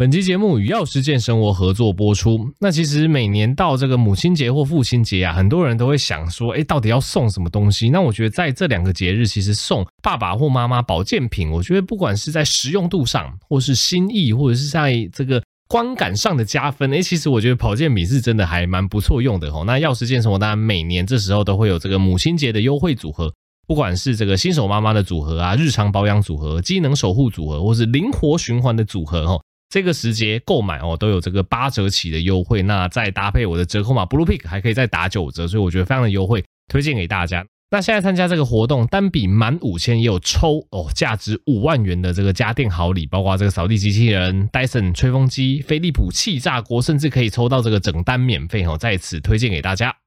本期节目与药师健生活合作播出。那其实每年到这个母亲节或父亲节啊，很多人都会想说，诶，到底要送什么东西？那我觉得在这两个节日，其实送爸爸或妈妈保健品，我觉得不管是在实用度上，或是心意，或者是在这个观感上的加分，诶，其实我觉得保健品是真的还蛮不错用的哦。那药师健生活当然每年这时候都会有这个母亲节的优惠组合，不管是这个新手妈妈的组合啊，日常保养组合，机能守护组合，或是灵活循环的组合哦。这个时节购买哦，都有这个八折起的优惠，那再搭配我的折扣码 Bluepick 还可以再打九折，所以我觉得非常的优惠，推荐给大家。那现在参加这个活动，单笔满五千也有抽哦，价值五万元的这个家电好礼，包括这个扫地机器人、Dyson 吹风机、飞利浦气炸锅，甚至可以抽到这个整单免费哦，在此推荐给大家。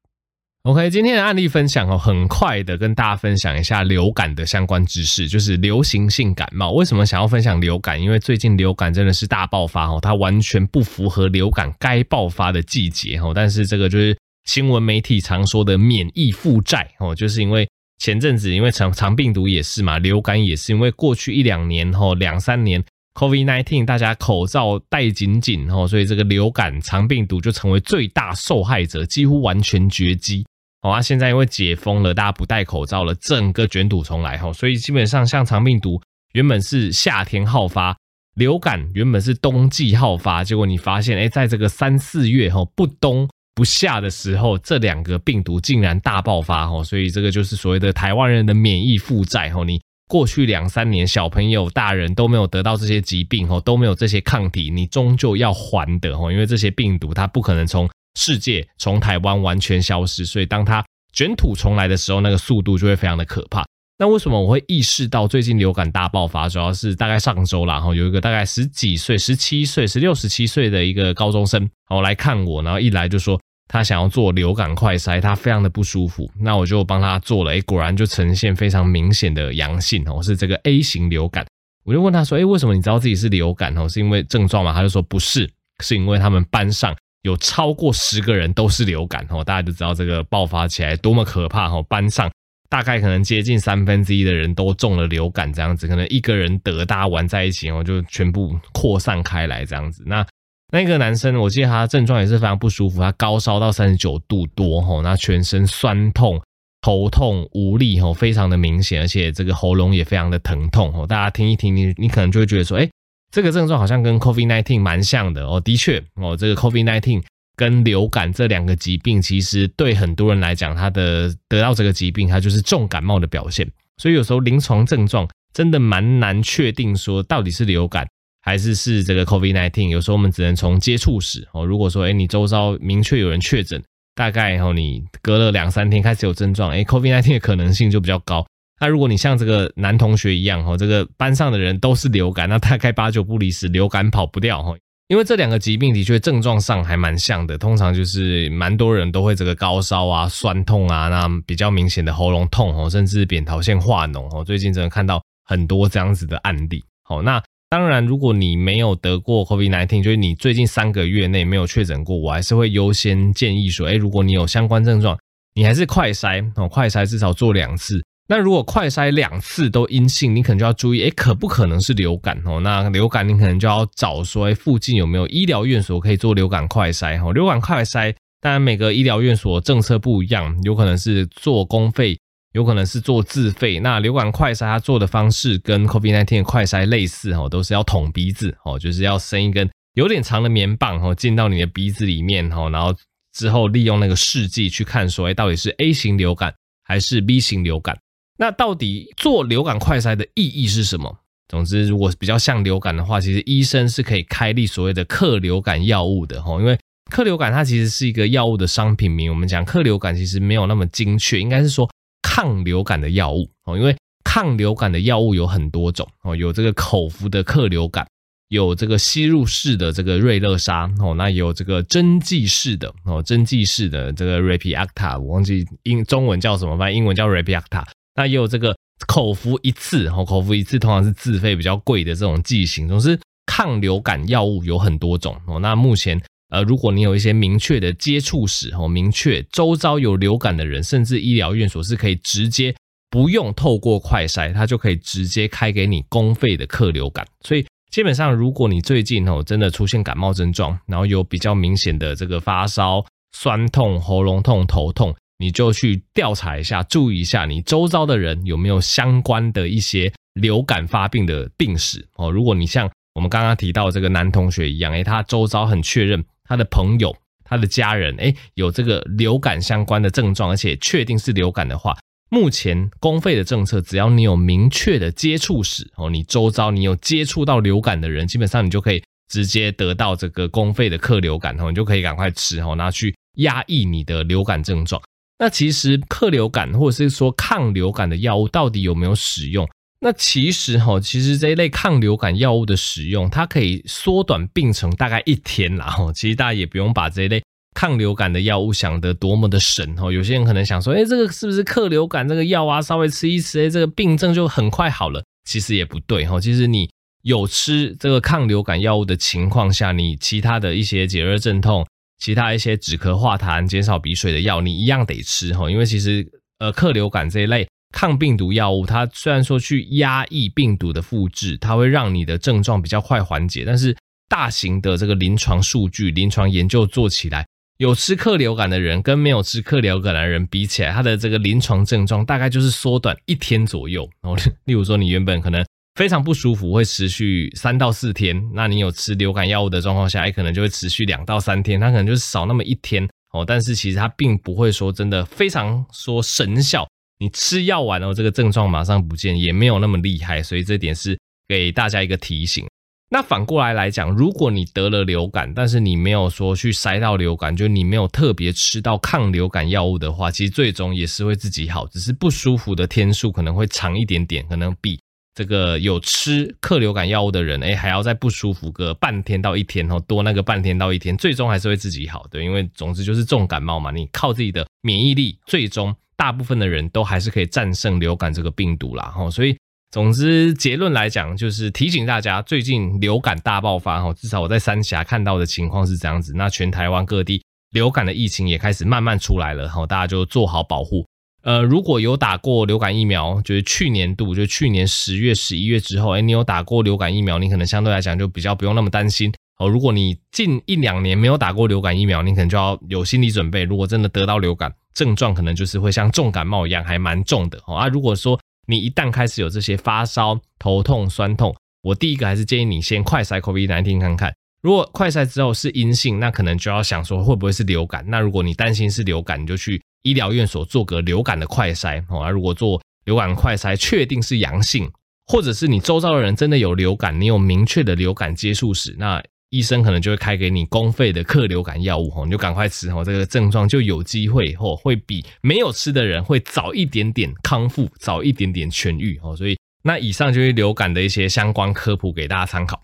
OK，今天的案例分享哦，很快的跟大家分享一下流感的相关知识，就是流行性感冒。为什么想要分享流感？因为最近流感真的是大爆发哦，它完全不符合流感该爆发的季节哦。但是这个就是新闻媒体常说的免疫负债哦，就是因为前阵子因为长长病毒也是嘛，流感也是因为过去一两年后两三年 COVID-19 大家口罩戴紧紧哦，所以这个流感肠病毒就成为最大受害者，几乎完全绝迹。好啊，现在因为解封了，大家不戴口罩了，整个卷土重来哈，所以基本上像肠病毒原本是夏天好发，流感原本是冬季好发，结果你发现，哎，在这个三四月哈不冬不夏的时候，这两个病毒竟然大爆发哈，所以这个就是所谓的台湾人的免疫负债哈，你过去两三年小朋友、大人都没有得到这些疾病哈，都没有这些抗体，你终究要还的哈，因为这些病毒它不可能从。世界从台湾完全消失，所以当它卷土重来的时候，那个速度就会非常的可怕。那为什么我会意识到最近流感大爆发？主要是大概上周啦，然后有一个大概十几岁、十七岁、十六、十七岁的一个高中生，然后来看我，然后一来就说他想要做流感快筛，他非常的不舒服。那我就帮他做了，诶，果然就呈现非常明显的阳性哦，是这个 A 型流感。我就问他说，诶，为什么你知道自己是流感哦？是因为症状吗？他就说不是，是因为他们班上。有超过十个人都是流感哦，大家就知道这个爆发起来多么可怕哦。班上大概可能接近三分之一的人都中了流感，这样子可能一个人得，大家玩在一起哦，就全部扩散开来这样子。那那个男生，我记得他症状也是非常不舒服，他高烧到三十九度多吼，那全身酸痛、头痛、无力吼，非常的明显，而且这个喉咙也非常的疼痛哦。大家听一听，你你可能就会觉得说，哎。这个症状好像跟 COVID-19 蛮像的哦，的确哦，这个 COVID-19 跟流感这两个疾病，其实对很多人来讲，他的得到这个疾病，它就是重感冒的表现。所以有时候临床症状真的蛮难确定说到底是流感还是是这个 COVID-19。有时候我们只能从接触史哦，如果说诶你周遭明确有人确诊，大概哦你隔了两三天开始有症状，诶 COVID-19 的可能性就比较高。那如果你像这个男同学一样哈，这个班上的人都是流感，那大概八九不离十，流感跑不掉哈。因为这两个疾病的确症状上还蛮像的，通常就是蛮多人都会这个高烧啊、酸痛啊，那比较明显的喉咙痛哦，甚至扁桃腺化脓哦。最近真的看到很多这样子的案例。好，那当然如果你没有得过 COVID-19，就是你最近三个月内没有确诊过，我还是会优先建议说，哎，如果你有相关症状，你还是快筛哦，快筛至少做两次。那如果快筛两次都阴性，你可能就要注意，诶，可不可能是流感哦？那流感你可能就要找说，哎，附近有没有医疗院所可以做流感快筛哦？流感快筛，当然每个医疗院所政策不一样，有可能是做公费，有可能是做自费。那流感快筛它做的方式跟 COVID-19 的快筛类似哦，都是要捅鼻子哦，就是要伸一根有点长的棉棒哦，进到你的鼻子里面哦，然后之后利用那个试剂去看说，哎，到底是 A 型流感还是 B 型流感？那到底做流感快筛的意义是什么？总之，如果比较像流感的话，其实医生是可以开立所谓的克流感药物的哈。因为克流感它其实是一个药物的商品名，我们讲克流感其实没有那么精确，应该是说抗流感的药物哦。因为抗流感的药物有很多种哦，有这个口服的克流感，有这个吸入式的这个瑞乐沙哦，那有这个针剂式的哦，针剂式的这个 Repiacta，我忘记英中文叫什么，反正英文叫 Repiacta。那也有这个口服一次，哦，口服一次通常是自费比较贵的这种剂型。总之，抗流感药物有很多种哦。那目前，呃，如果你有一些明确的接触史哦，明确周遭有流感的人，甚至医疗院所是可以直接不用透过快筛，它就可以直接开给你公费的克流感。所以，基本上如果你最近哦真的出现感冒症状，然后有比较明显的这个发烧、酸痛、喉咙痛、头痛，你就去调查一下，注意一下你周遭的人有没有相关的一些流感发病的病史哦。如果你像我们刚刚提到这个男同学一样，诶，他周遭很确认他的朋友、他的家人，诶，有这个流感相关的症状，而且确定是流感的话。目前公费的政策，只要你有明确的接触史哦，你周遭你有接触到流感的人，基本上你就可以直接得到这个公费的克流感哦，你就可以赶快吃哦，拿去压抑你的流感症状。那其实克流感或者是说抗流感的药物到底有没有使用？那其实哈，其实这一类抗流感药物的使用，它可以缩短病程大概一天啦。哈，其实大家也不用把这一类。抗流感的药物想得多么的神哦！有些人可能想说，诶，这个是不是克流感这个药啊？稍微吃一吃，诶，这个病症就很快好了。其实也不对哈。其实你有吃这个抗流感药物的情况下，你其他的一些解热镇痛、其他一些止咳化痰、减少鼻水的药，你一样得吃哈。因为其实呃，克流感这一类抗病毒药物，它虽然说去压抑病毒的复制，它会让你的症状比较快缓解，但是大型的这个临床数据、临床研究做起来。有吃克流感的人跟没有吃克流感的人比起来，他的这个临床症状大概就是缩短一天左右。然后，例如说你原本可能非常不舒服，会持续三到四天，那你有吃流感药物的状况下，也可能就会持续两到三天，它可能就是少那么一天哦。但是其实它并不会说真的非常说神效，你吃药完了这个症状马上不见，也没有那么厉害。所以这点是给大家一个提醒。那反过来来讲，如果你得了流感，但是你没有说去筛到流感，就你没有特别吃到抗流感药物的话，其实最终也是会自己好，只是不舒服的天数可能会长一点点，可能比这个有吃克流感药物的人，哎，还要再不舒服个半天到一天哦，多那个半天到一天，最终还是会自己好的，因为总之就是重感冒嘛，你靠自己的免疫力，最终大部分的人都还是可以战胜流感这个病毒啦，吼，所以。总之，结论来讲，就是提醒大家，最近流感大爆发哈，至少我在三峡看到的情况是这样子。那全台湾各地流感的疫情也开始慢慢出来了哈，大家就做好保护。呃，如果有打过流感疫苗，就是去年度，就去年十月、十一月之后，诶，你有打过流感疫苗，你可能相对来讲就比较不用那么担心哦。如果你近一两年没有打过流感疫苗，你可能就要有心理准备，如果真的得到流感症状，可能就是会像重感冒一样，还蛮重的哦。啊，如果说你一旦开始有这些发烧、头痛、酸痛，我第一个还是建议你先快筛 COVID-19 看看。如果快筛之后是阴性，那可能就要想说会不会是流感。那如果你担心是流感，你就去医疗院所做个流感的快筛。哦，而如果做流感快筛确定是阳性，或者是你周遭的人真的有流感，你有明确的流感接触史，那。医生可能就会开给你公费的克流感药物，吼，你就赶快吃，哦，这个症状就有机会，吼，会比没有吃的人会早一点点康复，早一点点痊愈，哦，所以那以上就是流感的一些相关科普给大家参考。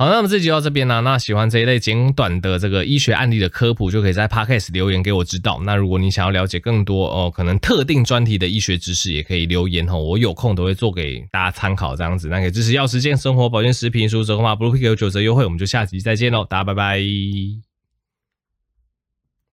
好，那么这集到这边啦。那喜欢这一类简短的这个医学案例的科普，就可以在 Podcast 留言给我知道。那如果你想要了解更多哦，可能特定专题的医学知识，也可以留言哦，我有空都会做给大家参考这样子。那可以支持药师健生活保健食品输折扣码 Blue Pill 有九折优惠，我们就下集再见喽，大家拜拜。